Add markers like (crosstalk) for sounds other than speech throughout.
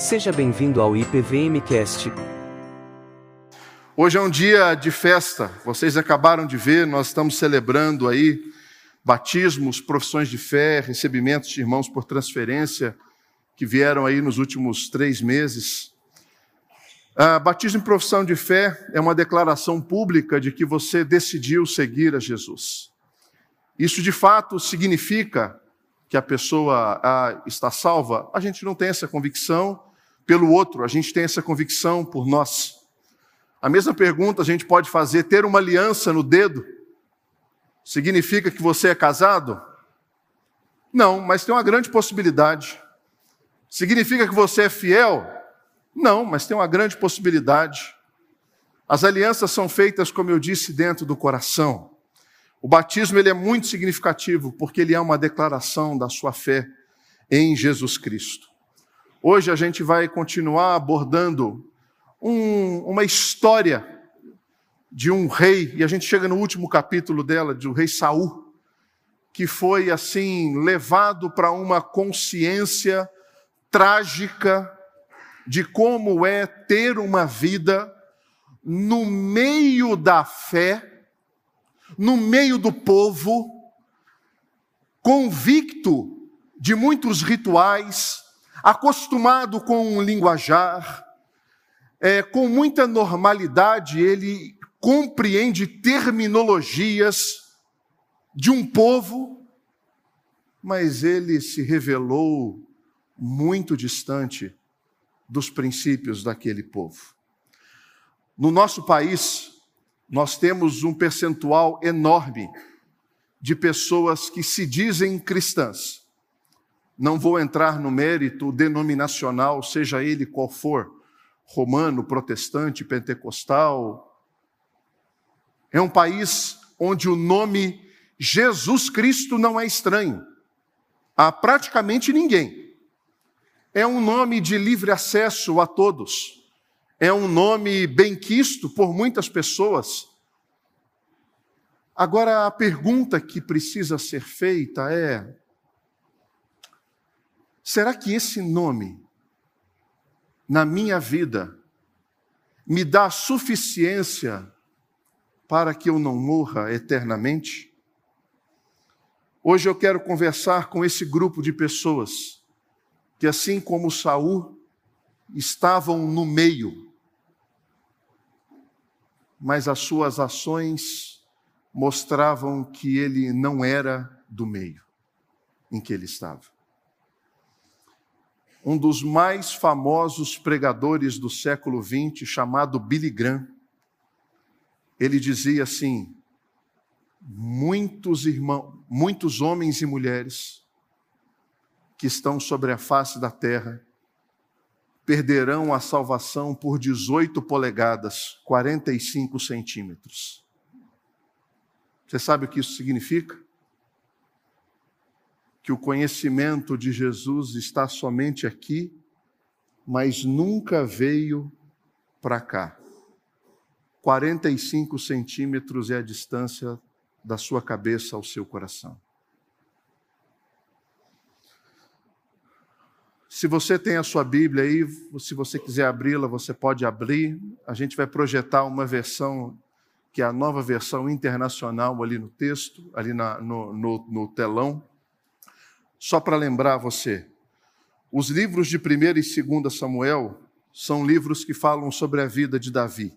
Seja bem-vindo ao IPVMcast. Hoje é um dia de festa. Vocês acabaram de ver, nós estamos celebrando aí batismos, profissões de fé, recebimentos de irmãos por transferência que vieram aí nos últimos três meses. Ah, batismo em profissão de fé é uma declaração pública de que você decidiu seguir a Jesus. Isso de fato significa que a pessoa ah, está salva? A gente não tem essa convicção pelo outro, a gente tem essa convicção por nós. A mesma pergunta a gente pode fazer: ter uma aliança no dedo significa que você é casado? Não, mas tem uma grande possibilidade. Significa que você é fiel? Não, mas tem uma grande possibilidade. As alianças são feitas, como eu disse, dentro do coração. O batismo ele é muito significativo porque ele é uma declaração da sua fé em Jesus Cristo. Hoje a gente vai continuar abordando um, uma história de um rei, e a gente chega no último capítulo dela, do rei Saul, que foi assim levado para uma consciência trágica de como é ter uma vida no meio da fé, no meio do povo, convicto de muitos rituais, acostumado com um linguajar, é, com muita normalidade, ele compreende terminologias de um povo, mas ele se revelou muito distante dos princípios daquele povo. No nosso país, nós temos um percentual enorme de pessoas que se dizem cristãs. Não vou entrar no mérito denominacional, seja ele qual for, romano, protestante, pentecostal, é um país onde o nome Jesus Cristo não é estranho a praticamente ninguém. É um nome de livre acesso a todos. É um nome benquisto por muitas pessoas. Agora, a pergunta que precisa ser feita é: será que esse nome, na minha vida, me dá suficiência para que eu não morra eternamente? Hoje eu quero conversar com esse grupo de pessoas que, assim como Saul, estavam no meio, mas as suas ações mostravam que ele não era do meio em que ele estava. Um dos mais famosos pregadores do século XX, chamado Billy Graham, ele dizia assim: muitos irmãos, muitos homens e mulheres que estão sobre a face da terra perderão a salvação por 18 polegadas, 45 centímetros. Você sabe o que isso significa? Que o conhecimento de Jesus está somente aqui, mas nunca veio para cá. 45 centímetros é a distância da sua cabeça ao seu coração. Se você tem a sua Bíblia aí, se você quiser abri-la, você pode abrir. A gente vai projetar uma versão que é a nova versão internacional ali no texto, ali na, no, no, no telão. Só para lembrar você, os livros de 1 e 2 Samuel são livros que falam sobre a vida de Davi.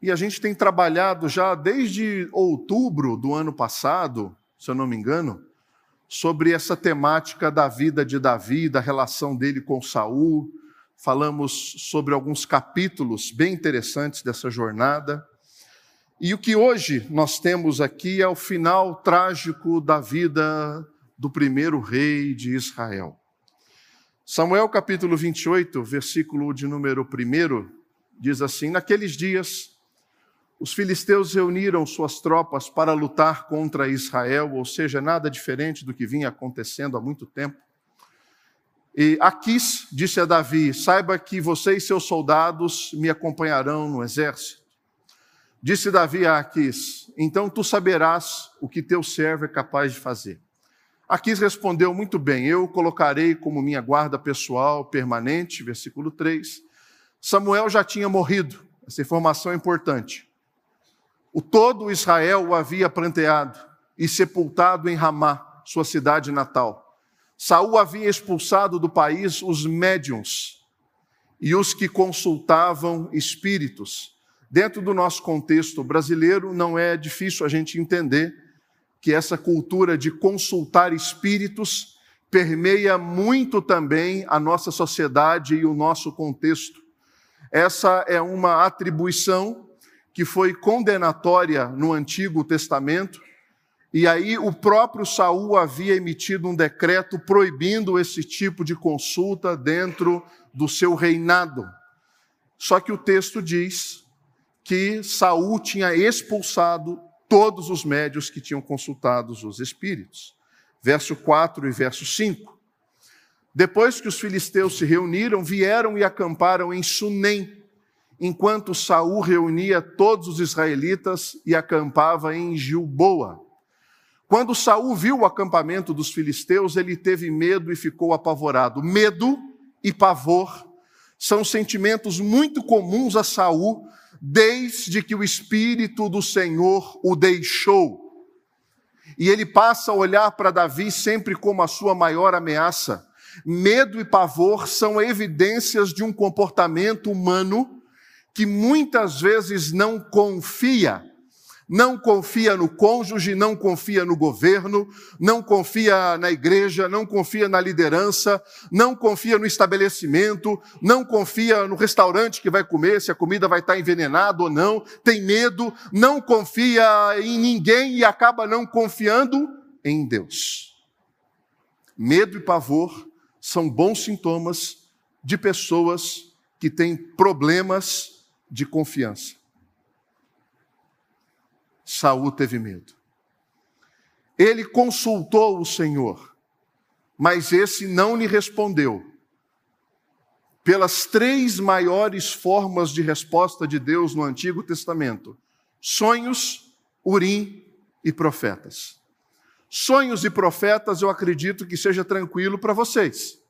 E a gente tem trabalhado já desde outubro do ano passado, se eu não me engano, sobre essa temática da vida de Davi, da relação dele com Saul. Falamos sobre alguns capítulos bem interessantes dessa jornada. E o que hoje nós temos aqui é o final trágico da vida do primeiro rei de Israel. Samuel capítulo 28, versículo de número 1, diz assim: Naqueles dias os filisteus reuniram suas tropas para lutar contra Israel, ou seja, nada diferente do que vinha acontecendo há muito tempo. E Aquis disse a Davi: Saiba que você e seus soldados me acompanharão no exército. Disse Davi a Aquis: Então tu saberás o que teu servo é capaz de fazer. Aquis respondeu muito bem: Eu colocarei como minha guarda pessoal permanente, versículo 3. Samuel já tinha morrido, essa informação é importante. O todo Israel o havia planteado e sepultado em Ramá, sua cidade natal. Saul havia expulsado do país os médiums e os que consultavam espíritos. Dentro do nosso contexto brasileiro, não é difícil a gente entender que essa cultura de consultar espíritos permeia muito também a nossa sociedade e o nosso contexto. Essa é uma atribuição que foi condenatória no Antigo Testamento, e aí o próprio Saul havia emitido um decreto proibindo esse tipo de consulta dentro do seu reinado. Só que o texto diz que Saul tinha expulsado todos os médios que tinham consultado os espíritos. Verso 4 e verso 5. Depois que os filisteus se reuniram, vieram e acamparam em Sunem, enquanto Saul reunia todos os israelitas e acampava em Gilboa. Quando Saul viu o acampamento dos filisteus, ele teve medo e ficou apavorado. Medo e pavor são sentimentos muito comuns a Saul desde que o Espírito do Senhor o deixou. E ele passa a olhar para Davi sempre como a sua maior ameaça. Medo e pavor são evidências de um comportamento humano que muitas vezes não confia não confia no cônjuge, não confia no governo, não confia na igreja, não confia na liderança, não confia no estabelecimento, não confia no restaurante que vai comer, se a comida vai estar envenenada ou não, tem medo, não confia em ninguém e acaba não confiando em Deus. Medo e pavor são bons sintomas de pessoas que têm problemas de confiança. Saul teve medo. Ele consultou o Senhor, mas esse não lhe respondeu. Pelas três maiores formas de resposta de Deus no Antigo Testamento: sonhos, urim e profetas. Sonhos e profetas, eu acredito que seja tranquilo para vocês.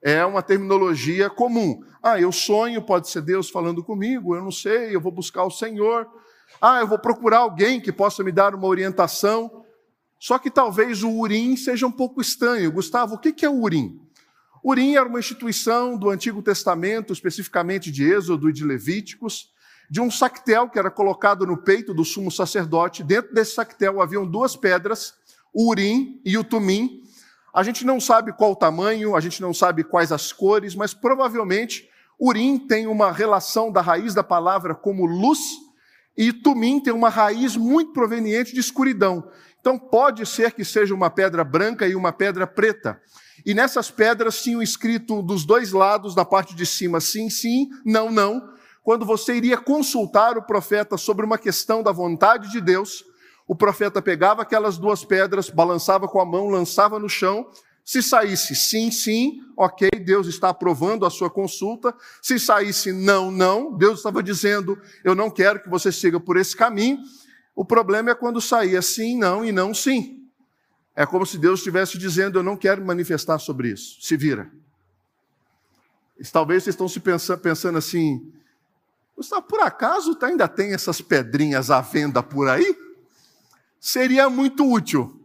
É uma terminologia comum. Ah, eu sonho, pode ser Deus falando comigo, eu não sei, eu vou buscar o Senhor. Ah, eu vou procurar alguém que possa me dar uma orientação. Só que talvez o Urim seja um pouco estranho. Gustavo, o que é o Urim? Urim era uma instituição do Antigo Testamento, especificamente de Êxodo e de Levíticos, de um sactel que era colocado no peito do sumo sacerdote. Dentro desse sactel haviam duas pedras, o Urim e o Tumim. A gente não sabe qual o tamanho, a gente não sabe quais as cores, mas provavelmente Urim tem uma relação da raiz da palavra como luz e tumim tem uma raiz muito proveniente de escuridão. Então pode ser que seja uma pedra branca e uma pedra preta. E nessas pedras tinham escrito dos dois lados, na parte de cima, sim, sim, não, não. Quando você iria consultar o profeta sobre uma questão da vontade de Deus, o profeta pegava aquelas duas pedras, balançava com a mão, lançava no chão se saísse sim, sim, ok, Deus está aprovando a sua consulta. Se saísse não, não, Deus estava dizendo, eu não quero que você siga por esse caminho. O problema é quando saía sim, não e não sim. É como se Deus estivesse dizendo, eu não quero manifestar sobre isso. Se vira. Talvez vocês estão se pensando, pensando assim, Gustavo, por acaso ainda tem essas pedrinhas à venda por aí? Seria muito útil.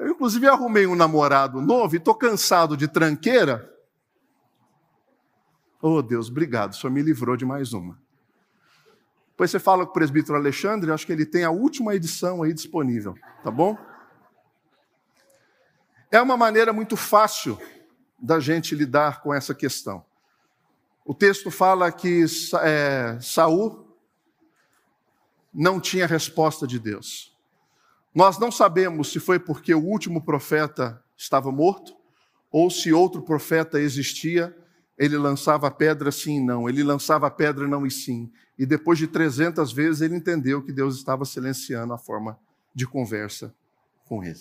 Eu, inclusive, arrumei um namorado novo e estou cansado de tranqueira. Oh, Deus, obrigado, o senhor me livrou de mais uma. Depois você fala com o presbítero Alexandre, acho que ele tem a última edição aí disponível, tá bom? É uma maneira muito fácil da gente lidar com essa questão. O texto fala que é, Saul não tinha resposta de Deus. Nós não sabemos se foi porque o último profeta estava morto ou se outro profeta existia. Ele lançava pedra sim e não, ele lançava pedra não e sim. E depois de 300 vezes ele entendeu que Deus estava silenciando a forma de conversa com ele.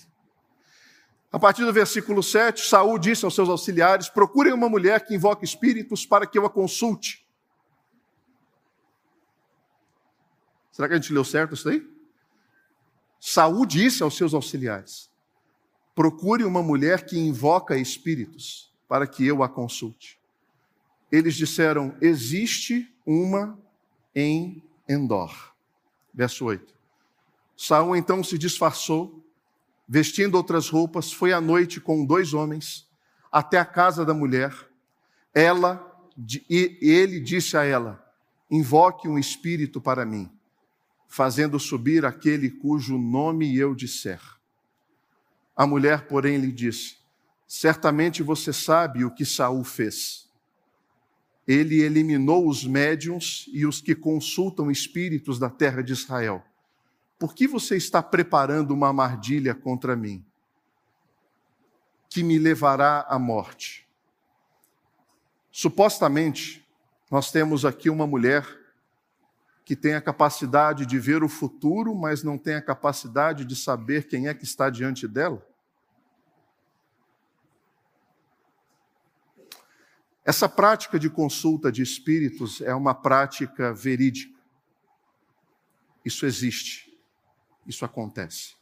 A partir do versículo 7, Saul disse aos seus auxiliares: Procurem uma mulher que invoque espíritos para que eu a consulte. Será que a gente leu certo isso aí? Saul disse aos seus auxiliares: procure uma mulher que invoca espíritos para que eu a consulte. Eles disseram: existe uma em Endor. Verso 8. Saul então se disfarçou, vestindo outras roupas, foi à noite com dois homens até a casa da mulher. Ela e ele disse a ela: Invoque um espírito para mim, fazendo subir aquele cujo nome eu disser. A mulher, porém, lhe disse: Certamente você sabe o que Saul fez ele eliminou os médiums e os que consultam espíritos da terra de Israel. Por que você está preparando uma armadilha contra mim, que me levará à morte? Supostamente, nós temos aqui uma mulher que tem a capacidade de ver o futuro, mas não tem a capacidade de saber quem é que está diante dela. Essa prática de consulta de espíritos é uma prática verídica. Isso existe, isso acontece.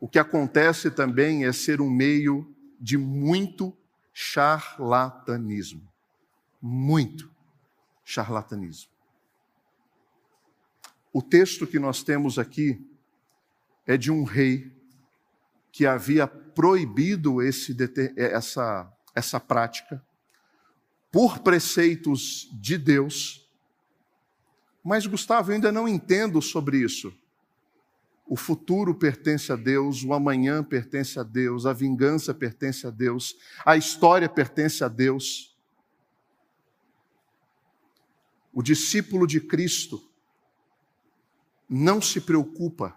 O que acontece também é ser um meio de muito charlatanismo. Muito charlatanismo. O texto que nós temos aqui é de um rei que havia proibido esse, essa essa prática por preceitos de Deus. Mas, Gustavo, eu ainda não entendo sobre isso. O futuro pertence a Deus, o amanhã pertence a Deus, a vingança pertence a Deus, a história pertence a Deus. O discípulo de Cristo não se preocupa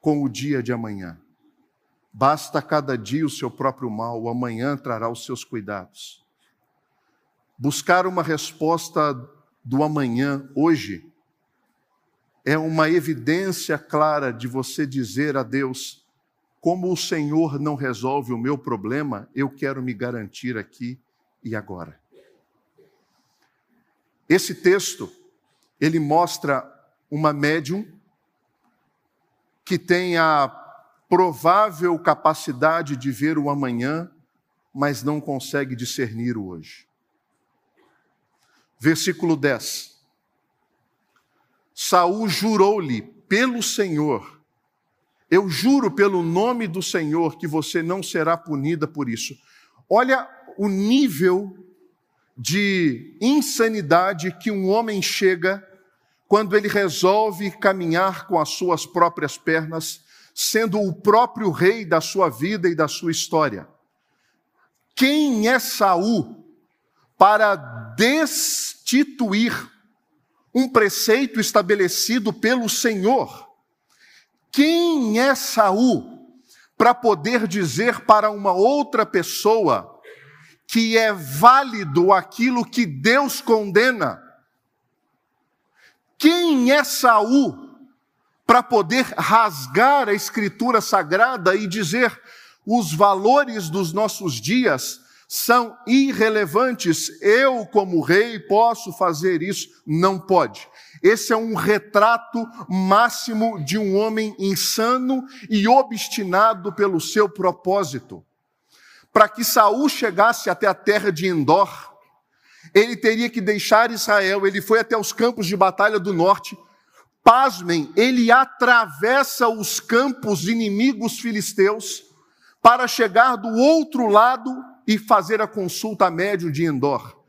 com o dia de amanhã. Basta cada dia o seu próprio mal, o amanhã trará os seus cuidados. Buscar uma resposta do amanhã, hoje, é uma evidência clara de você dizer a Deus: como o Senhor não resolve o meu problema, eu quero me garantir aqui e agora. Esse texto, ele mostra uma médium que tem a provável capacidade de ver o amanhã, mas não consegue discernir o hoje. Versículo 10. Saul jurou-lhe pelo Senhor: Eu juro pelo nome do Senhor que você não será punida por isso. Olha o nível de insanidade que um homem chega quando ele resolve caminhar com as suas próprias pernas sendo o próprio rei da sua vida e da sua história. Quem é Saul para destituir um preceito estabelecido pelo Senhor? Quem é Saul para poder dizer para uma outra pessoa que é válido aquilo que Deus condena? Quem é Saul para poder rasgar a escritura sagrada e dizer os valores dos nossos dias são irrelevantes. Eu, como rei, posso fazer isso? Não pode. Esse é um retrato máximo de um homem insano e obstinado pelo seu propósito. Para que Saul chegasse até a terra de Endor, ele teria que deixar Israel. Ele foi até os campos de batalha do norte pasmem, ele atravessa os campos inimigos filisteus para chegar do outro lado e fazer a consulta médio de Endor.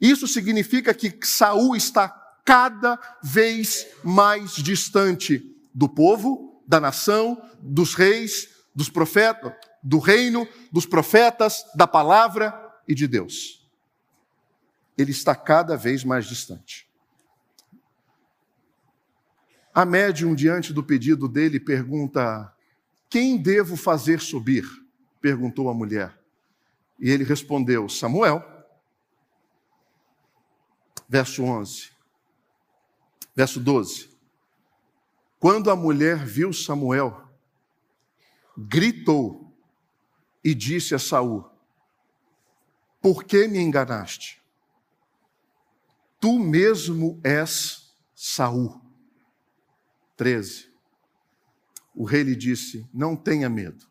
Isso significa que Saul está cada vez mais distante do povo, da nação, dos reis, dos profetas, do reino, dos profetas, da palavra e de Deus. Ele está cada vez mais distante. A médium, diante do pedido dele, pergunta: Quem devo fazer subir? perguntou a mulher. E ele respondeu: Samuel. Verso 11. Verso 12. Quando a mulher viu Samuel, gritou e disse a Saul: Por que me enganaste? Tu mesmo és Saul. 13. O rei lhe disse: Não tenha medo.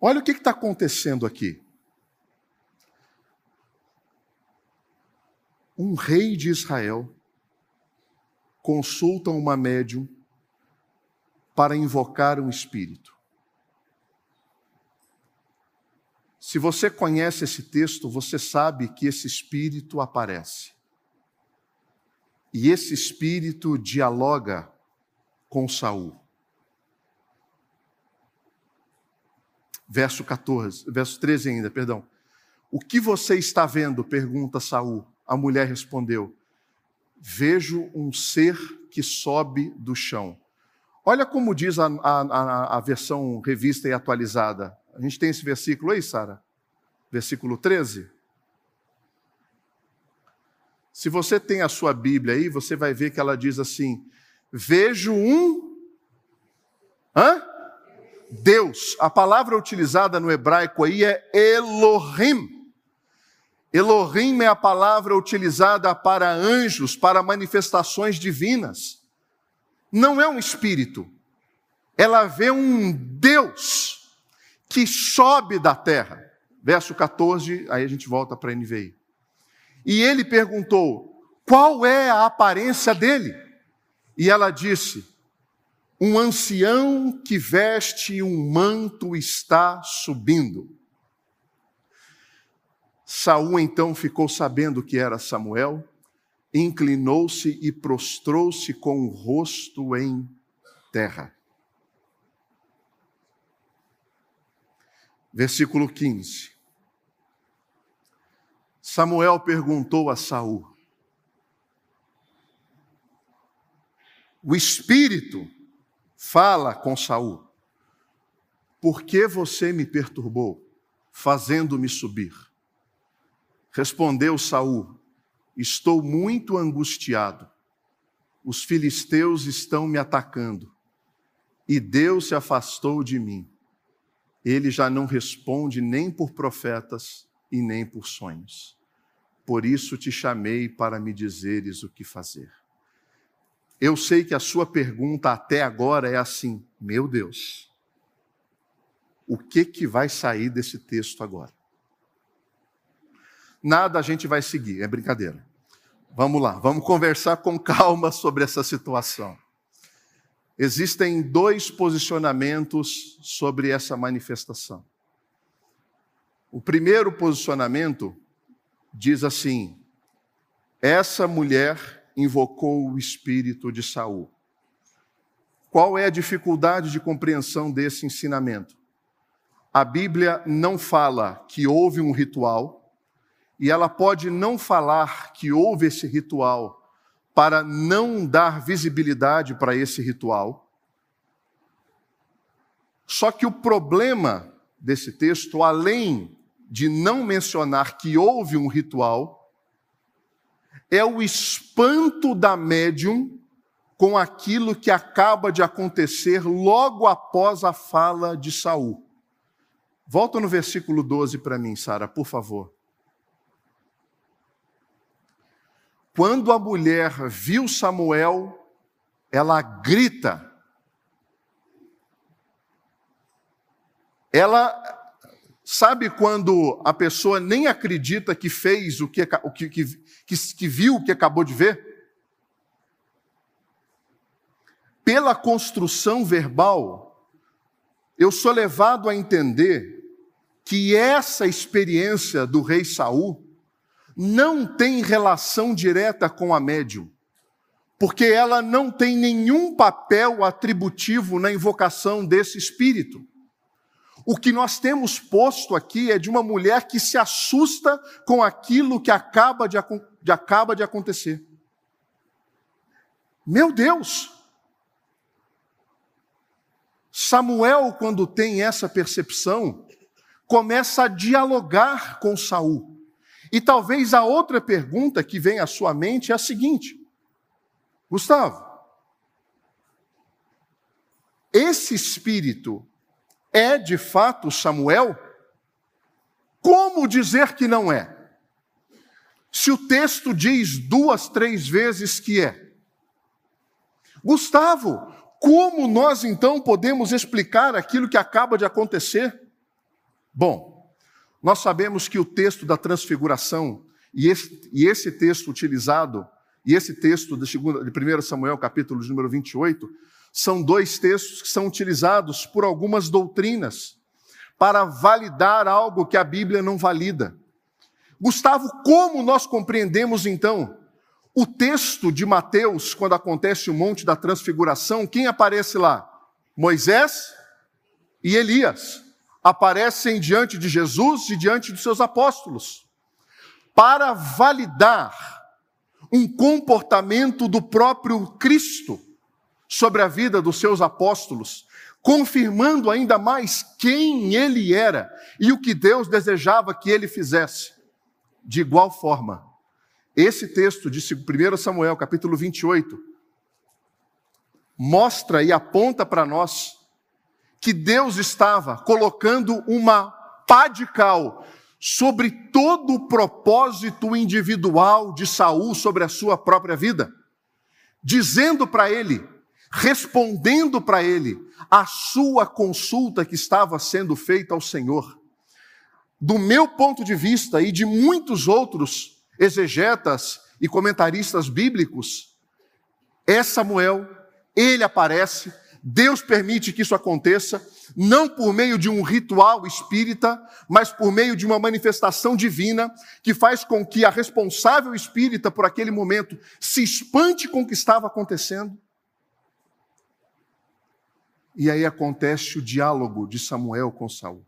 Olha o que está acontecendo aqui. Um rei de Israel consulta uma médium para invocar um espírito. Se você conhece esse texto, você sabe que esse espírito aparece. E esse espírito dialoga com Saul. Verso 14, verso 13 ainda, perdão. O que você está vendo? pergunta Saul. A mulher respondeu: Vejo um ser que sobe do chão. Olha como diz a, a, a, versão revista e atualizada. A gente tem esse versículo aí, Sara? Versículo 13. Se você tem a sua Bíblia aí, você vai ver que ela diz assim: Vejo um. Hã? Deus. A palavra utilizada no hebraico aí é Elohim. Elohim é a palavra utilizada para anjos, para manifestações divinas não é um espírito. Ela vê um Deus que sobe da terra. Verso 14, aí a gente volta para a NVI. E ele perguntou: qual é a aparência dele? E ela disse: um ancião que veste um manto está subindo. Saul então ficou sabendo que era Samuel inclinou-se e prostrou-se com o rosto em terra. Versículo 15. Samuel perguntou a Saul: O espírito fala com Saul: Por que você me perturbou, fazendo-me subir? Respondeu Saul: Estou muito angustiado. Os filisteus estão me atacando e Deus se afastou de mim. Ele já não responde nem por profetas e nem por sonhos. Por isso te chamei para me dizeres o que fazer. Eu sei que a sua pergunta até agora é assim: meu Deus, o que que vai sair desse texto agora? nada a gente vai seguir, é brincadeira. Vamos lá, vamos conversar com calma sobre essa situação. Existem dois posicionamentos sobre essa manifestação. O primeiro posicionamento diz assim: essa mulher invocou o espírito de Saul. Qual é a dificuldade de compreensão desse ensinamento? A Bíblia não fala que houve um ritual, e ela pode não falar que houve esse ritual para não dar visibilidade para esse ritual. Só que o problema desse texto, além de não mencionar que houve um ritual, é o espanto da médium com aquilo que acaba de acontecer logo após a fala de Saul. Volta no versículo 12 para mim, Sara, por favor. Quando a mulher viu Samuel, ela grita. Ela sabe quando a pessoa nem acredita que fez o que, o que, que, que viu o que acabou de ver? Pela construção verbal, eu sou levado a entender que essa experiência do rei Saul não tem relação direta com a médium, porque ela não tem nenhum papel atributivo na invocação desse espírito. O que nós temos posto aqui é de uma mulher que se assusta com aquilo que acaba de, de, acaba de acontecer. Meu Deus! Samuel, quando tem essa percepção, começa a dialogar com Saul. E talvez a outra pergunta que vem à sua mente é a seguinte: Gustavo, esse espírito é de fato Samuel? Como dizer que não é? Se o texto diz duas, três vezes que é. Gustavo, como nós então podemos explicar aquilo que acaba de acontecer? Bom, nós sabemos que o texto da transfiguração, e esse, e esse texto utilizado, e esse texto de, segunda, de 1 Samuel, capítulo de número 28, são dois textos que são utilizados por algumas doutrinas para validar algo que a Bíblia não valida. Gustavo, como nós compreendemos então o texto de Mateus, quando acontece o Monte da Transfiguração, quem aparece lá? Moisés e Elias aparecem diante de Jesus e diante dos seus apóstolos, para validar um comportamento do próprio Cristo sobre a vida dos seus apóstolos, confirmando ainda mais quem ele era e o que Deus desejava que ele fizesse. De igual forma, esse texto de 1 Samuel, capítulo 28, mostra e aponta para nós que Deus estava colocando uma pá de cal sobre todo o propósito individual de Saul sobre a sua própria vida, dizendo para ele, respondendo para ele a sua consulta que estava sendo feita ao Senhor. Do meu ponto de vista e de muitos outros exegetas e comentaristas bíblicos, é Samuel, ele aparece, Deus permite que isso aconteça, não por meio de um ritual espírita, mas por meio de uma manifestação divina que faz com que a responsável espírita por aquele momento se espante com o que estava acontecendo. E aí acontece o diálogo de Samuel com Saul.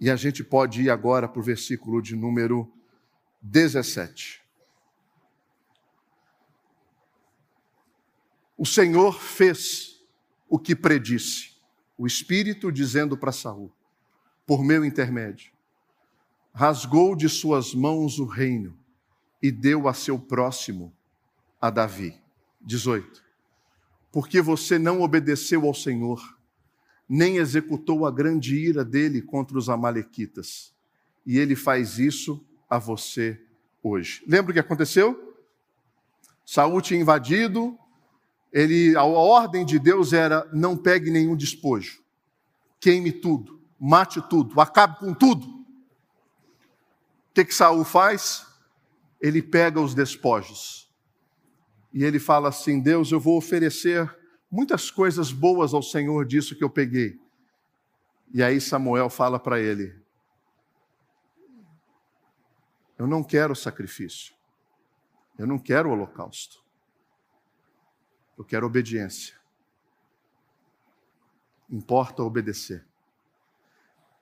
E a gente pode ir agora para o versículo de número 17. O Senhor fez o que predisse, o Espírito dizendo para Saul, por meu intermédio, rasgou de suas mãos o reino e deu a seu próximo, a Davi. 18. Porque você não obedeceu ao Senhor, nem executou a grande ira dele contra os Amalequitas, e ele faz isso a você hoje. Lembra o que aconteceu? Saul tinha invadido, ele, a ordem de Deus era: não pegue nenhum despojo, queime tudo, mate tudo, acabe com tudo. O que, que Saul faz? Ele pega os despojos e ele fala assim: Deus, eu vou oferecer muitas coisas boas ao Senhor disso que eu peguei. E aí Samuel fala para ele: eu não quero sacrifício. Eu não quero holocausto. Eu quero obediência. Importa obedecer.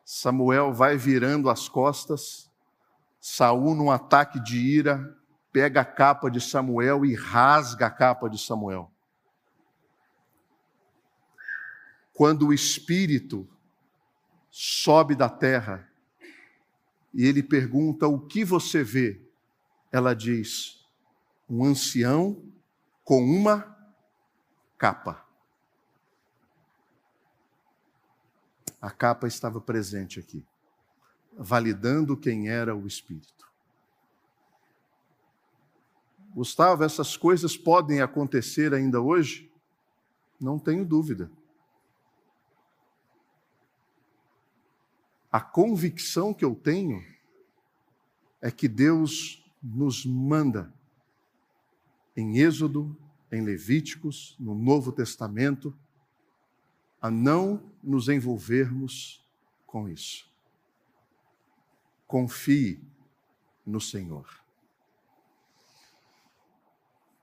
Samuel vai virando as costas. Saul, num ataque de ira, pega a capa de Samuel e rasga a capa de Samuel. Quando o espírito sobe da terra, e ele pergunta: O que você vê? Ela diz: Um ancião com uma capa. A capa estava presente aqui, validando quem era o Espírito. Gustavo, essas coisas podem acontecer ainda hoje? Não tenho dúvida. A convicção que eu tenho é que Deus nos manda em Êxodo, em Levíticos, no Novo Testamento, a não nos envolvermos com isso. Confie no Senhor.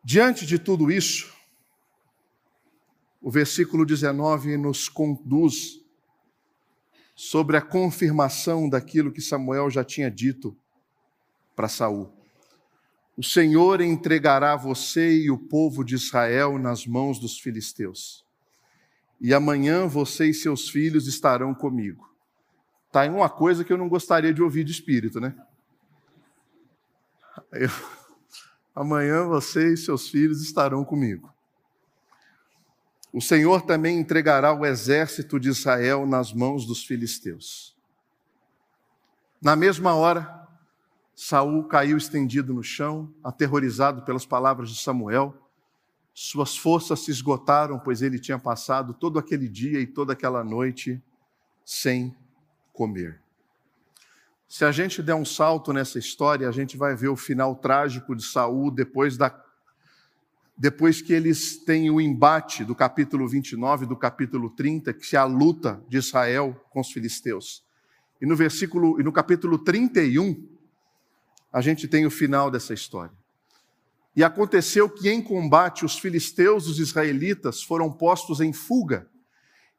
Diante de tudo isso, o versículo 19 nos conduz sobre a confirmação daquilo que Samuel já tinha dito para Saul. O Senhor entregará você e o povo de Israel nas mãos dos filisteus. E amanhã você e seus filhos estarão comigo. Tá em uma coisa que eu não gostaria de ouvir de espírito, né? Eu... Amanhã você e seus filhos estarão comigo. O Senhor também entregará o exército de Israel nas mãos dos filisteus. Na mesma hora, Saul caiu estendido no chão, aterrorizado pelas palavras de Samuel. Suas forças se esgotaram, pois ele tinha passado todo aquele dia e toda aquela noite sem comer. Se a gente der um salto nessa história, a gente vai ver o final trágico de Saul depois da depois que eles têm o embate do capítulo 29 do capítulo 30, que é a luta de Israel com os filisteus. E no versículo e no capítulo 31, a gente tem o final dessa história. E aconteceu que em combate os filisteus e os israelitas foram postos em fuga,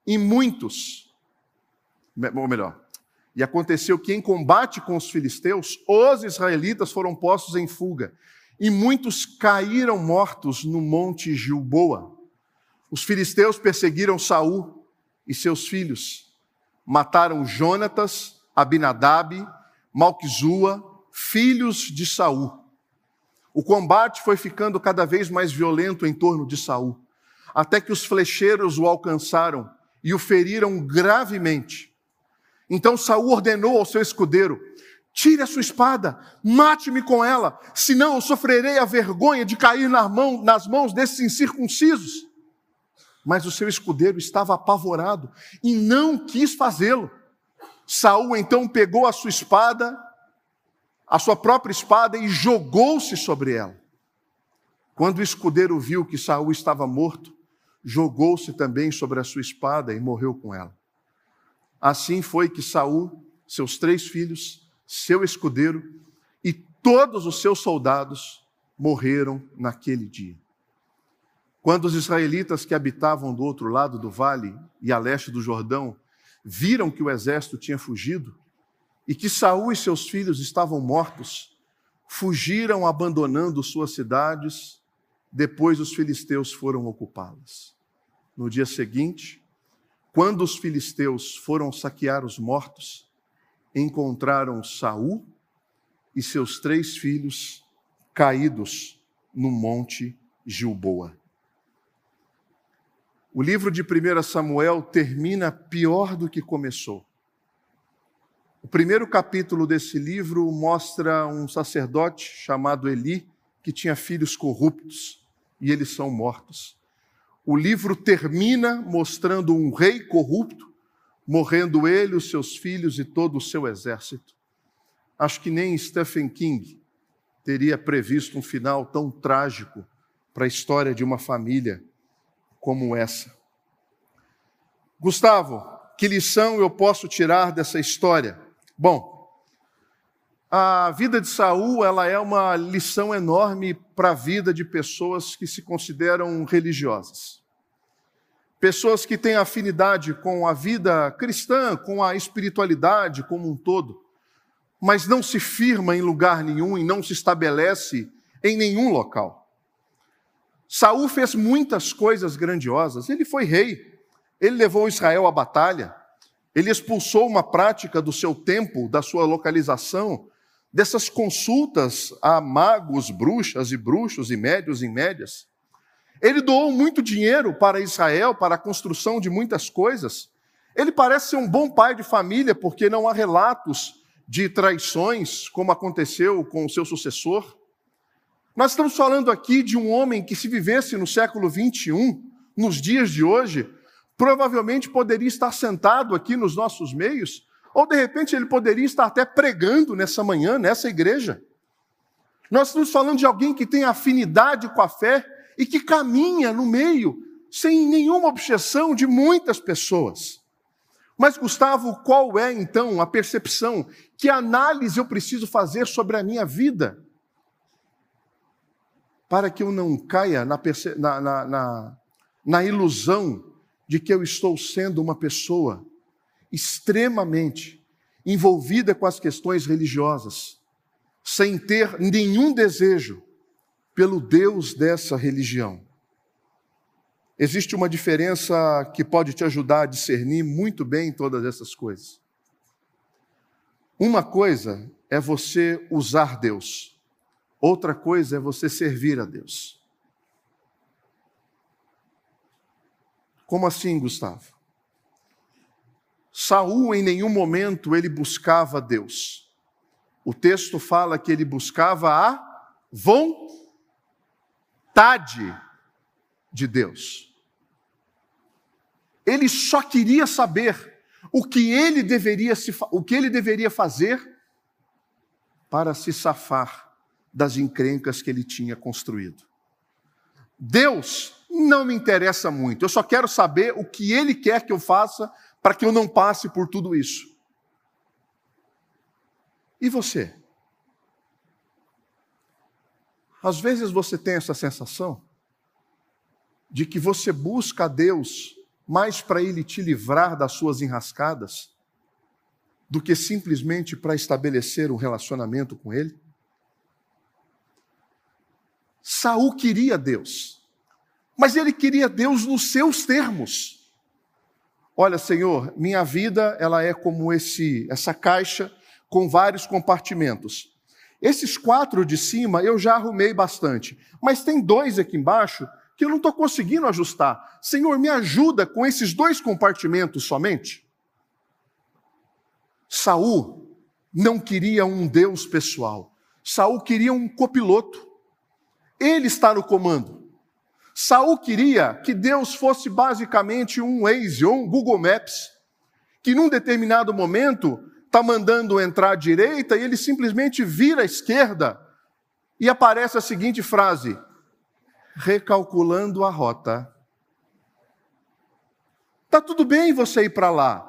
e muitos, ou melhor, e aconteceu que em combate com os filisteus, os israelitas foram postos em fuga, e muitos caíram mortos no monte Gilboa. Os filisteus perseguiram Saul e seus filhos. Mataram Jonatas, Abinadab, Malquizua, filhos de Saul. O combate foi ficando cada vez mais violento em torno de Saul, até que os flecheiros o alcançaram e o feriram gravemente. Então Saul ordenou ao seu escudeiro: Tire a sua espada, mate-me com ela, senão eu sofrerei a vergonha de cair nas, mão, nas mãos desses incircuncisos. Mas o seu escudeiro estava apavorado e não quis fazê-lo. Saul então pegou a sua espada, a sua própria espada, e jogou-se sobre ela. Quando o escudeiro viu que Saul estava morto, jogou-se também sobre a sua espada e morreu com ela. Assim foi que Saul, seus três filhos, seu escudeiro e todos os seus soldados morreram naquele dia. Quando os israelitas que habitavam do outro lado do vale e a leste do Jordão viram que o exército tinha fugido e que Saul e seus filhos estavam mortos, fugiram abandonando suas cidades, depois os filisteus foram ocupá-las. No dia seguinte, quando os filisteus foram saquear os mortos, encontraram Saul e seus três filhos caídos no monte Gilboa. O livro de 1 Samuel termina pior do que começou. O primeiro capítulo desse livro mostra um sacerdote chamado Eli que tinha filhos corruptos e eles são mortos. O livro termina mostrando um rei corrupto morrendo ele, os seus filhos e todo o seu exército. Acho que nem Stephen King teria previsto um final tão trágico para a história de uma família como essa. Gustavo, que lição eu posso tirar dessa história? Bom, a vida de Saul, ela é uma lição enorme para a vida de pessoas que se consideram religiosas pessoas que têm afinidade com a vida cristã, com a espiritualidade como um todo, mas não se firma em lugar nenhum e não se estabelece em nenhum local. Saul fez muitas coisas grandiosas. Ele foi rei. Ele levou Israel à batalha. Ele expulsou uma prática do seu tempo, da sua localização, dessas consultas a magos, bruxas e bruxos e médios e médias. Ele doou muito dinheiro para Israel, para a construção de muitas coisas. Ele parece ser um bom pai de família, porque não há relatos de traições, como aconteceu com o seu sucessor. Nós estamos falando aqui de um homem que, se vivesse no século 21, nos dias de hoje, provavelmente poderia estar sentado aqui nos nossos meios, ou de repente ele poderia estar até pregando nessa manhã, nessa igreja. Nós estamos falando de alguém que tem afinidade com a fé e que caminha no meio, sem nenhuma objeção de muitas pessoas. Mas, Gustavo, qual é então a percepção? Que análise eu preciso fazer sobre a minha vida? Para que eu não caia na, na, na, na ilusão de que eu estou sendo uma pessoa extremamente envolvida com as questões religiosas, sem ter nenhum desejo pelo Deus dessa religião. Existe uma diferença que pode te ajudar a discernir muito bem todas essas coisas. Uma coisa é você usar Deus, outra coisa é você servir a Deus. Como assim, Gustavo? Saul em nenhum momento ele buscava Deus. O texto fala que ele buscava a vontade de Deus. Ele só queria saber o que ele deveria, se, o que ele deveria fazer para se safar das encrencas que ele tinha construído. Deus não me interessa muito, eu só quero saber o que ele quer que eu faça para que eu não passe por tudo isso. E você? Às vezes você tem essa sensação de que você busca a Deus mais para Ele te livrar das suas enrascadas do que simplesmente para estabelecer um relacionamento com Ele? Saul queria Deus, mas ele queria Deus nos seus termos. Olha, Senhor, minha vida ela é como esse essa caixa com vários compartimentos. Esses quatro de cima eu já arrumei bastante, mas tem dois aqui embaixo que eu não estou conseguindo ajustar. Senhor, me ajuda com esses dois compartimentos somente. Saul não queria um Deus pessoal. Saul queria um copiloto. Ele está no comando. Saul queria que Deus fosse basicamente um Waze ou um Google Maps, que num determinado momento está mandando entrar à direita e ele simplesmente vira à esquerda e aparece a seguinte frase: recalculando a rota. Tá tudo bem você ir para lá.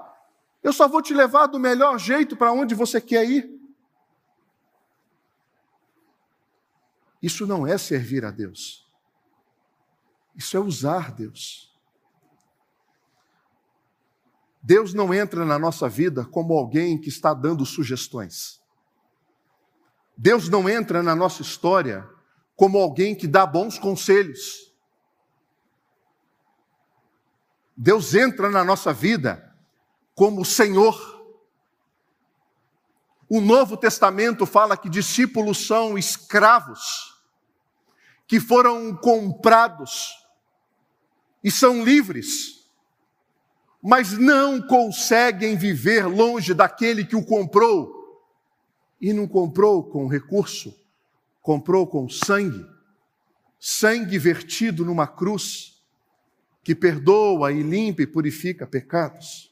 Eu só vou te levar do melhor jeito para onde você quer ir. Isso não é servir a Deus. Isso é usar Deus. Deus não entra na nossa vida como alguém que está dando sugestões. Deus não entra na nossa história como alguém que dá bons conselhos. Deus entra na nossa vida como Senhor. O Novo Testamento fala que discípulos são escravos, que foram comprados e são livres mas não conseguem viver longe daquele que o comprou. E não comprou com recurso, comprou com sangue, sangue vertido numa cruz, que perdoa e limpa e purifica pecados.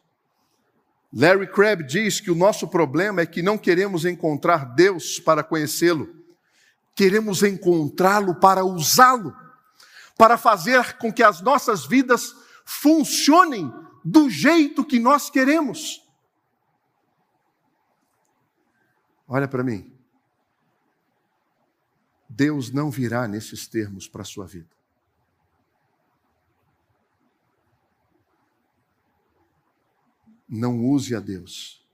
Larry Crabb diz que o nosso problema é que não queremos encontrar Deus para conhecê-lo, queremos encontrá-lo para usá-lo, para fazer com que as nossas vidas funcionem do jeito que nós queremos. Olha para mim. Deus não virá nesses termos para a sua vida. Não use a Deus.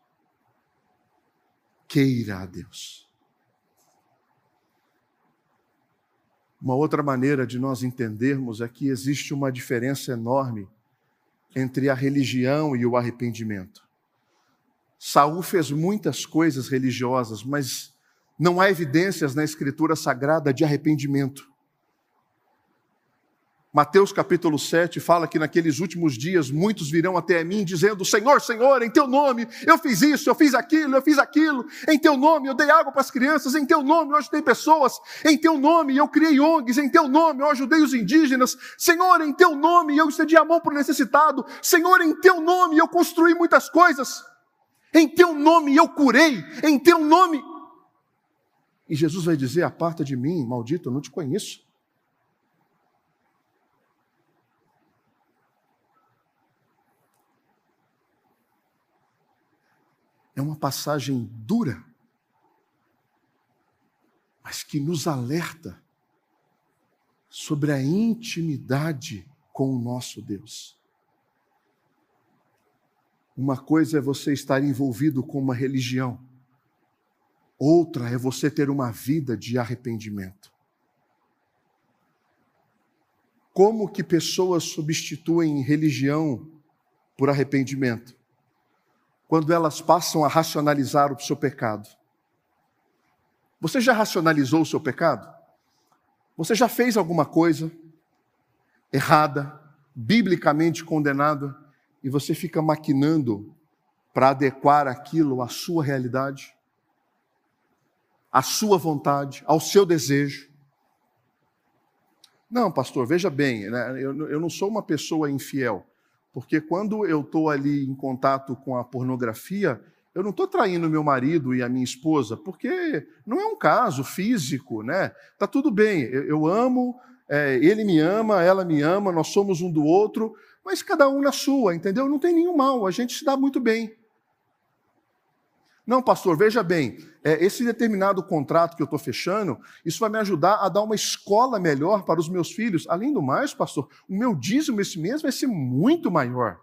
Queira a Deus. Uma outra maneira de nós entendermos é que existe uma diferença enorme entre a religião e o arrependimento. Saul fez muitas coisas religiosas, mas não há evidências na escritura sagrada de arrependimento. Mateus capítulo 7 fala que naqueles últimos dias muitos virão até mim dizendo: Senhor, Senhor, em teu nome eu fiz isso, eu fiz aquilo, eu fiz aquilo, em teu nome eu dei água para as crianças, em teu nome eu ajudei pessoas, em teu nome eu criei ONGs, em teu nome eu ajudei os indígenas, Senhor, em teu nome eu estendi a mão para o necessitado, Senhor, em teu nome eu construí muitas coisas, em teu nome eu curei, em teu nome. E Jesus vai dizer: Aparta de mim, maldito, eu não te conheço. É uma passagem dura, mas que nos alerta sobre a intimidade com o nosso Deus. Uma coisa é você estar envolvido com uma religião, outra é você ter uma vida de arrependimento. Como que pessoas substituem religião por arrependimento? Quando elas passam a racionalizar o seu pecado. Você já racionalizou o seu pecado? Você já fez alguma coisa errada, biblicamente condenada, e você fica maquinando para adequar aquilo à sua realidade, à sua vontade, ao seu desejo? Não, pastor, veja bem, né? eu, eu não sou uma pessoa infiel. Porque quando eu estou ali em contato com a pornografia, eu não estou traindo meu marido e a minha esposa, porque não é um caso físico, né? Tá tudo bem, eu, amo, é, ele me ama, ela me ama, nós somos um do outro, mas cada um na sua, entendeu? Não tem nenhum mal, a gente se dá muito bem. Não, pastor, veja bem, é, esse determinado contrato que eu estou fechando, isso vai me ajudar a dar uma escola melhor para os meus filhos. Além do mais, pastor, o meu dízimo esse mês vai ser muito maior.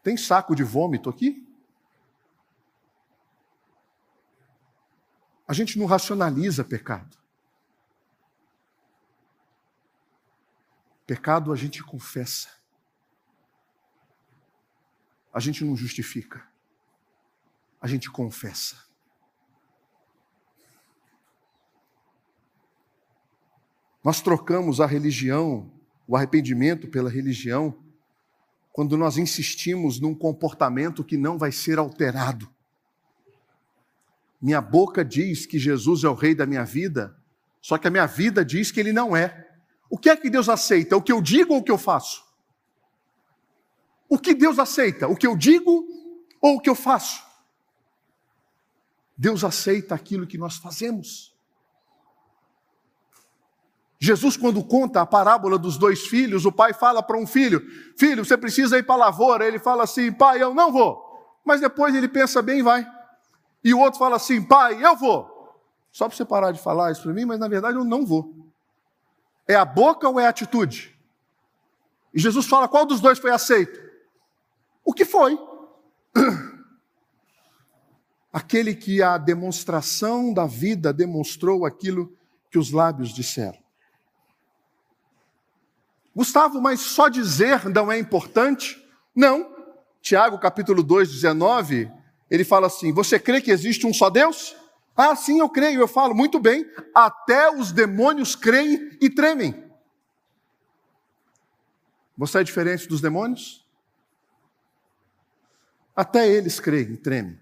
Tem saco de vômito aqui? A gente não racionaliza pecado. Pecado a gente confessa a gente não justifica, a gente confessa. Nós trocamos a religião, o arrependimento pela religião, quando nós insistimos num comportamento que não vai ser alterado. Minha boca diz que Jesus é o rei da minha vida, só que a minha vida diz que ele não é. O que é que Deus aceita? O que eu digo ou o que eu faço? O que Deus aceita? O que eu digo ou o que eu faço? Deus aceita aquilo que nós fazemos. Jesus, quando conta a parábola dos dois filhos, o pai fala para um filho: Filho, você precisa ir para a lavoura. Ele fala assim: Pai, eu não vou. Mas depois ele pensa bem e vai. E o outro fala assim: Pai, eu vou. Só para você parar de falar isso para mim, mas na verdade eu não vou. É a boca ou é a atitude? E Jesus fala: qual dos dois foi aceito? O que foi? (clears throat) Aquele que a demonstração da vida demonstrou aquilo que os lábios disseram. Gustavo, mas só dizer não é importante? Não. Tiago, capítulo 2, 19, ele fala assim: Você crê que existe um só Deus? Ah, sim, eu creio. Eu falo, muito bem. Até os demônios creem e tremem. Você é diferente dos demônios? Até eles creem e tremem.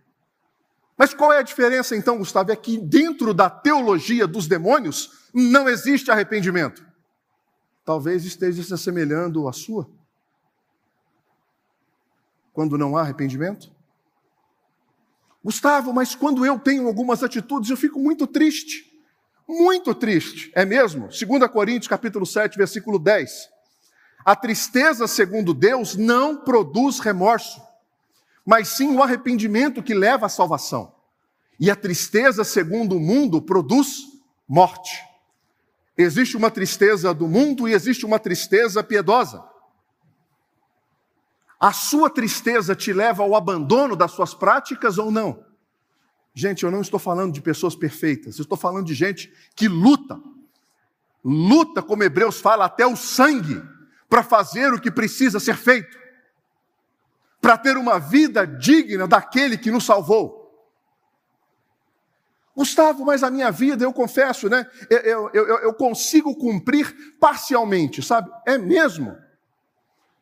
Mas qual é a diferença então, Gustavo? É que dentro da teologia dos demônios não existe arrependimento. Talvez esteja se assemelhando à sua. Quando não há arrependimento? Gustavo, mas quando eu tenho algumas atitudes, eu fico muito triste. Muito triste, é mesmo? 2 Coríntios capítulo 7, versículo 10. A tristeza, segundo Deus, não produz remorso mas sim o arrependimento que leva à salvação. E a tristeza, segundo o mundo, produz morte. Existe uma tristeza do mundo e existe uma tristeza piedosa. A sua tristeza te leva ao abandono das suas práticas ou não? Gente, eu não estou falando de pessoas perfeitas, eu estou falando de gente que luta. Luta, como Hebreus fala, até o sangue para fazer o que precisa ser feito para ter uma vida digna daquele que nos salvou. Gustavo, mas a minha vida, eu confesso, né? Eu, eu, eu, consigo cumprir parcialmente, sabe? É mesmo.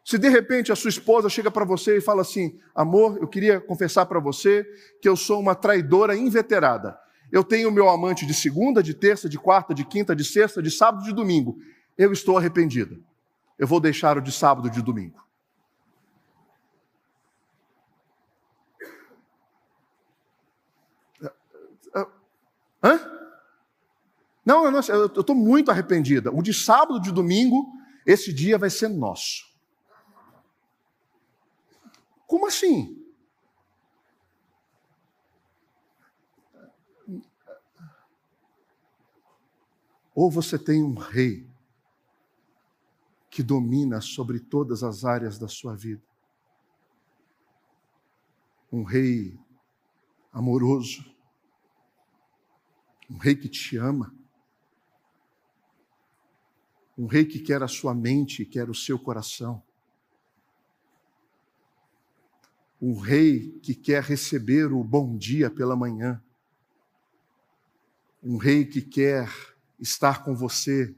Se de repente a sua esposa chega para você e fala assim: amor, eu queria confessar para você que eu sou uma traidora inveterada. Eu tenho meu amante de segunda, de terça, de quarta, de quinta, de sexta, de sábado e de domingo. Eu estou arrependida. Eu vou deixar o de sábado e de domingo. Hã? Não, eu estou muito arrependida. O de sábado, de domingo, esse dia vai ser nosso. Como assim? Ou você tem um rei que domina sobre todas as áreas da sua vida. Um rei amoroso, um rei que te ama. Um rei que quer a sua mente, quer o seu coração. Um rei que quer receber o bom dia pela manhã. Um rei que quer estar com você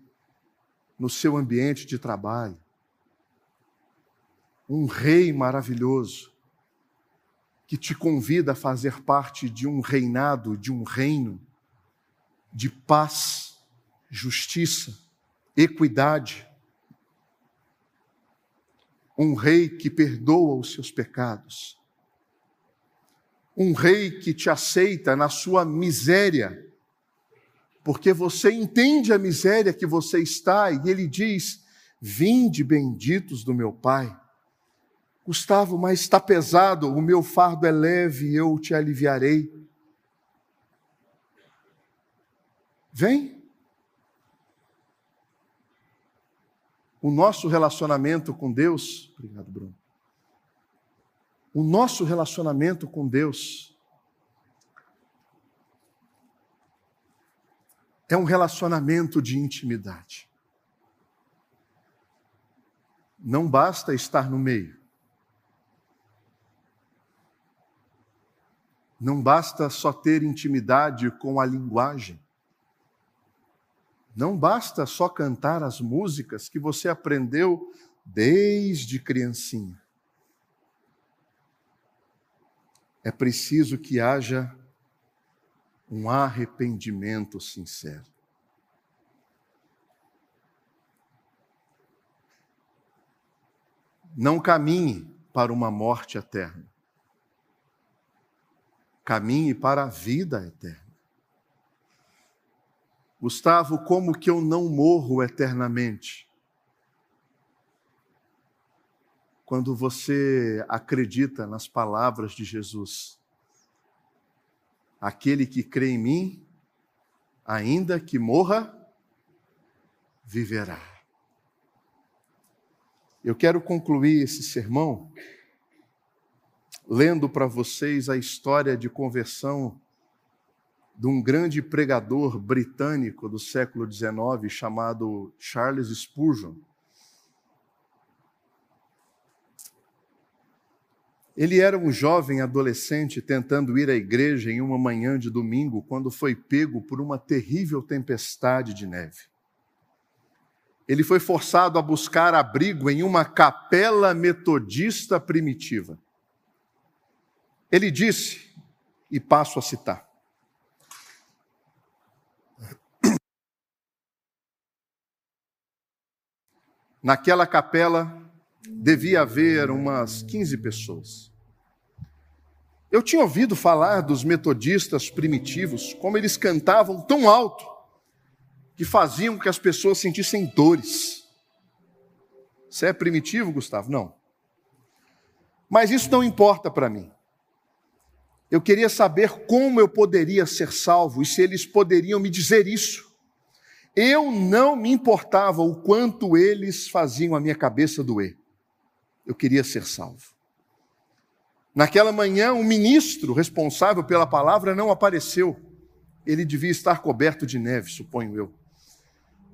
no seu ambiente de trabalho. Um rei maravilhoso que te convida a fazer parte de um reinado, de um reino de paz, justiça equidade, um rei que perdoa os seus pecados, um rei que te aceita na sua miséria, porque você entende a miséria que você está e ele diz: Vinde benditos do meu Pai. Gustavo, mas está pesado, o meu fardo é leve, eu te aliviarei. Vem. O nosso relacionamento com Deus, obrigado, Bruno. O nosso relacionamento com Deus é um relacionamento de intimidade. Não basta estar no meio. Não basta só ter intimidade com a linguagem. Não basta só cantar as músicas que você aprendeu desde criancinha. É preciso que haja um arrependimento sincero. Não caminhe para uma morte eterna. Caminhe para a vida eterna. Gustavo, como que eu não morro eternamente? Quando você acredita nas palavras de Jesus. Aquele que crê em mim, ainda que morra, viverá. Eu quero concluir esse sermão lendo para vocês a história de conversão de um grande pregador britânico do século XIX chamado Charles Spurgeon. Ele era um jovem adolescente tentando ir à igreja em uma manhã de domingo quando foi pego por uma terrível tempestade de neve. Ele foi forçado a buscar abrigo em uma capela metodista primitiva. Ele disse, e passo a citar: Naquela capela devia haver umas 15 pessoas. Eu tinha ouvido falar dos metodistas primitivos, como eles cantavam tão alto, que faziam que as pessoas sentissem dores. Você é primitivo, Gustavo? Não. Mas isso não importa para mim. Eu queria saber como eu poderia ser salvo e se eles poderiam me dizer isso. Eu não me importava o quanto eles faziam a minha cabeça doer. Eu queria ser salvo. Naquela manhã, o ministro responsável pela palavra não apareceu. Ele devia estar coberto de neve, suponho eu.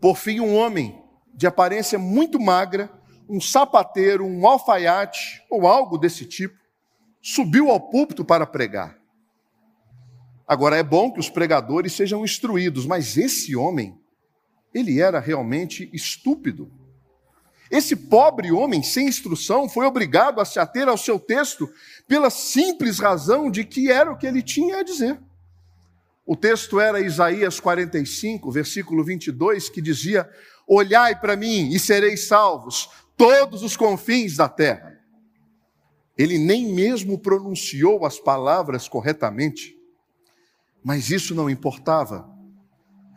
Por fim, um homem de aparência muito magra, um sapateiro, um alfaiate ou algo desse tipo, subiu ao púlpito para pregar. Agora, é bom que os pregadores sejam instruídos, mas esse homem ele era realmente estúpido. Esse pobre homem sem instrução foi obrigado a se ater ao seu texto pela simples razão de que era o que ele tinha a dizer. O texto era Isaías 45, versículo 22, que dizia: Olhai para mim e sereis salvos, todos os confins da terra. Ele nem mesmo pronunciou as palavras corretamente, mas isso não importava,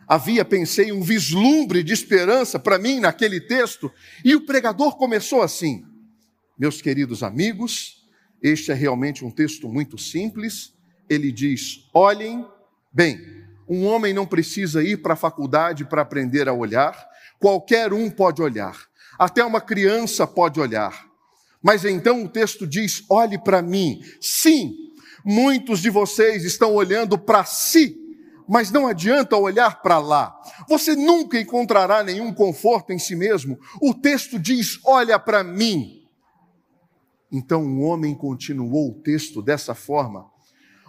havia, pensei, um vislumbre de esperança para mim naquele texto, e o pregador começou assim: Meus queridos amigos, este é realmente um texto muito simples. Ele diz: Olhem bem, um homem não precisa ir para a faculdade para aprender a olhar, qualquer um pode olhar, até uma criança pode olhar. Mas então o texto diz: olhe para mim. Sim, muitos de vocês estão olhando para si mas não adianta olhar para lá. Você nunca encontrará nenhum conforto em si mesmo. O texto diz: Olha para mim. Então o homem continuou o texto dessa forma: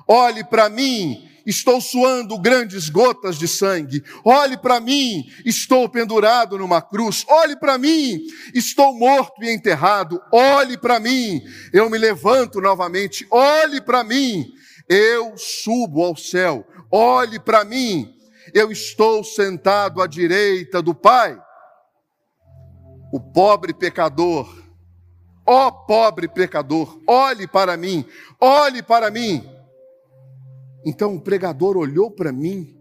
Olhe para mim, estou suando grandes gotas de sangue. Olhe para mim, estou pendurado numa cruz. Olhe para mim, estou morto e enterrado. Olhe para mim, eu me levanto novamente. Olhe para mim, eu subo ao céu olhe para mim, eu estou sentado à direita do Pai. o pobre pecador, ó pobre pecador, olhe para mim, olhe para mim. Então o pregador olhou para mim,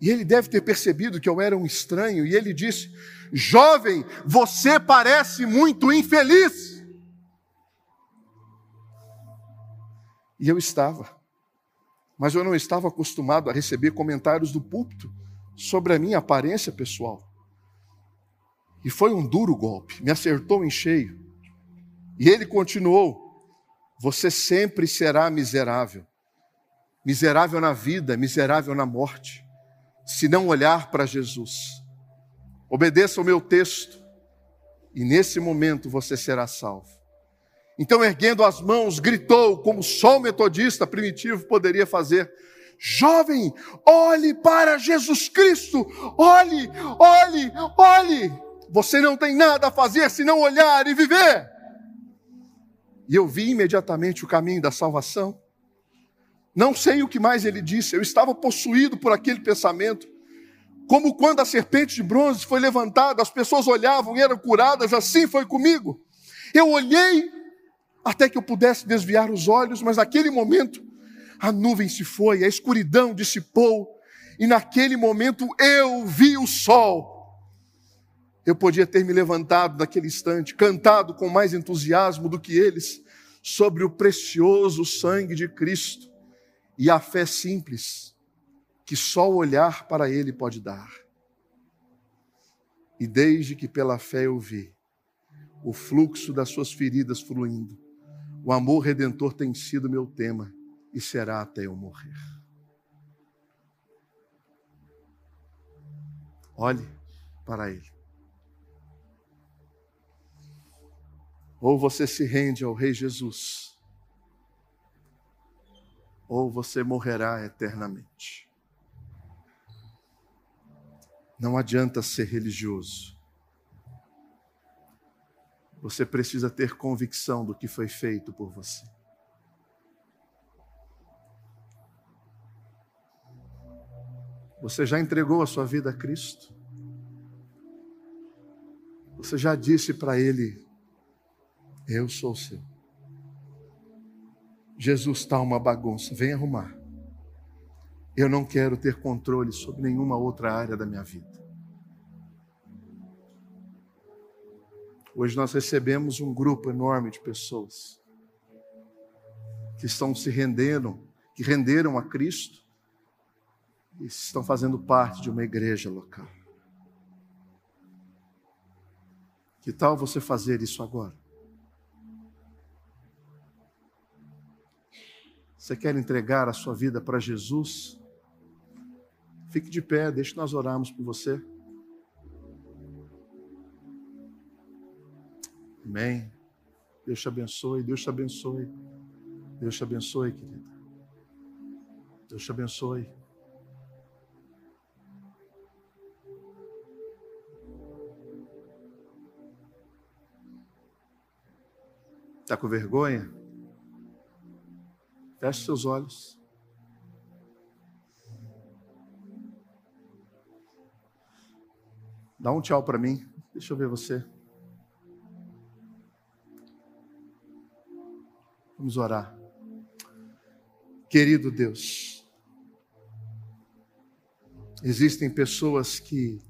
e ele deve ter percebido que eu era um estranho, e ele disse: Jovem, você parece muito infeliz. E eu estava, mas eu não estava acostumado a receber comentários do púlpito sobre a minha aparência pessoal. E foi um duro golpe, me acertou em cheio. E ele continuou: Você sempre será miserável. Miserável na vida, miserável na morte, se não olhar para Jesus. Obedeça o meu texto, e nesse momento você será salvo. Então, erguendo as mãos, gritou, como só o metodista primitivo poderia fazer: Jovem, olhe para Jesus Cristo, olhe, olhe, olhe. Você não tem nada a fazer senão olhar e viver. E eu vi imediatamente o caminho da salvação. Não sei o que mais ele disse, eu estava possuído por aquele pensamento. Como quando a serpente de bronze foi levantada, as pessoas olhavam e eram curadas, assim foi comigo. Eu olhei até que eu pudesse desviar os olhos, mas naquele momento a nuvem se foi, a escuridão dissipou, e naquele momento eu vi o sol eu podia ter me levantado naquele instante, cantado com mais entusiasmo do que eles, sobre o precioso sangue de Cristo e a fé simples que só o olhar para Ele pode dar. E desde que pela fé eu vi o fluxo das suas feridas fluindo, o amor redentor tem sido meu tema e será até eu morrer. Olhe para Ele. Ou você se rende ao Rei Jesus, ou você morrerá eternamente. Não adianta ser religioso. Você precisa ter convicção do que foi feito por você. Você já entregou a sua vida a Cristo? Você já disse para Ele: eu sou seu. Jesus está uma bagunça, vem arrumar. Eu não quero ter controle sobre nenhuma outra área da minha vida. Hoje nós recebemos um grupo enorme de pessoas que estão se rendendo, que renderam a Cristo e estão fazendo parte de uma igreja local. Que tal você fazer isso agora? Você quer entregar a sua vida para Jesus? Fique de pé, deixe nós orarmos por você. Amém. Deus te abençoe, Deus te abençoe. Deus te abençoe, querida. Deus te abençoe. Está com vergonha? Feche seus olhos. Dá um tchau para mim. Deixa eu ver você. Vamos orar. Querido Deus, existem pessoas que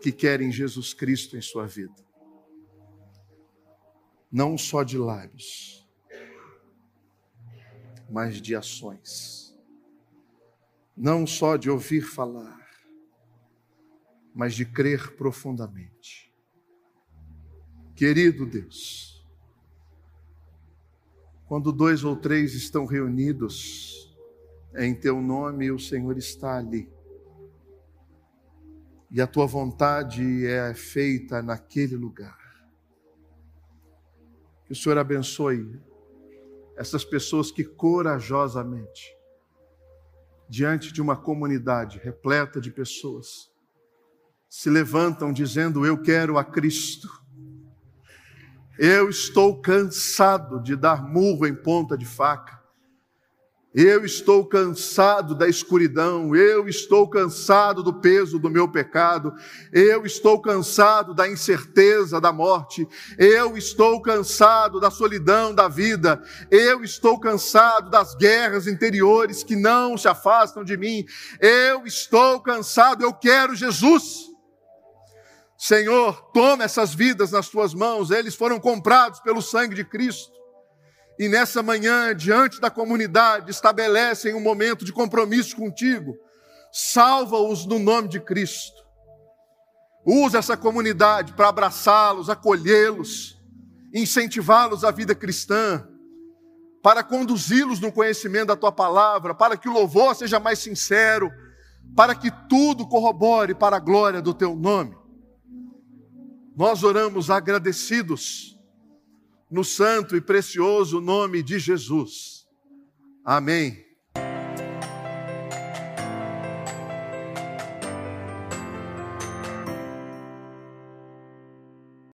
que querem Jesus Cristo em sua vida. Não só de lábios mas de ações. Não só de ouvir falar, mas de crer profundamente. Querido Deus, quando dois ou três estão reunidos em teu nome, o Senhor está ali. E a tua vontade é feita naquele lugar. Que o Senhor abençoe essas pessoas que corajosamente, diante de uma comunidade repleta de pessoas, se levantam dizendo: Eu quero a Cristo. Eu estou cansado de dar murro em ponta de faca. Eu estou cansado da escuridão, eu estou cansado do peso do meu pecado, eu estou cansado da incerteza da morte, eu estou cansado da solidão da vida, eu estou cansado das guerras interiores que não se afastam de mim, eu estou cansado, eu quero Jesus. Senhor, toma essas vidas nas tuas mãos, eles foram comprados pelo sangue de Cristo e nessa manhã, diante da comunidade, estabelecem um momento de compromisso contigo. Salva-os no nome de Cristo. Usa essa comunidade para abraçá-los, acolhê-los, incentivá-los à vida cristã, para conduzi-los no conhecimento da tua palavra, para que o louvor seja mais sincero, para que tudo corrobore para a glória do teu nome. Nós oramos agradecidos no santo e precioso nome de Jesus. Amém.